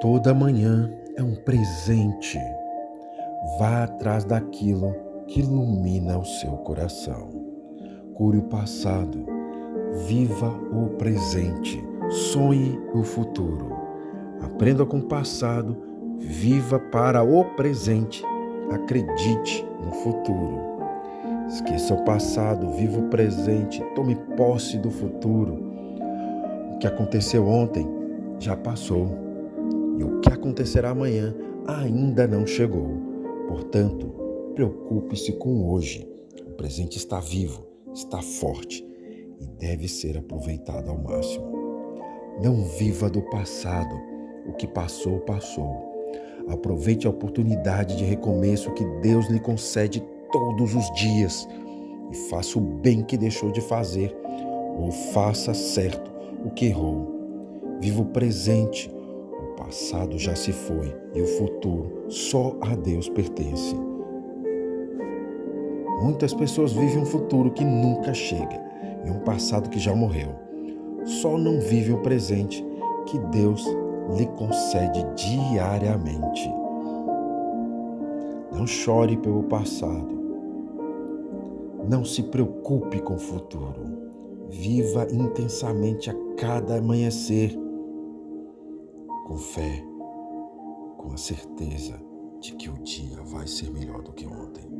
Toda manhã é um presente. Vá atrás daquilo que ilumina o seu coração. Cure o passado. Viva o presente. Sonhe o futuro. Aprenda com o passado. Viva para o presente. Acredite no futuro. Esqueça o passado, viva o presente, tome posse do futuro. O que aconteceu ontem já passou e o que acontecerá amanhã ainda não chegou. Portanto, preocupe-se com hoje. O presente está vivo, está forte e deve ser aproveitado ao máximo. Não viva do passado. O que passou, passou. Aproveite a oportunidade de recomeço que Deus lhe concede todos os dias e faça o bem que deixou de fazer ou faça certo o que errou. Viva o presente, passado já se foi e o futuro só a Deus pertence. Muitas pessoas vivem um futuro que nunca chega e um passado que já morreu. Só não vivem o presente que Deus lhe concede diariamente. Não chore pelo passado. Não se preocupe com o futuro. Viva intensamente a cada amanhecer, com fé, com a certeza de que o dia vai ser melhor do que ontem.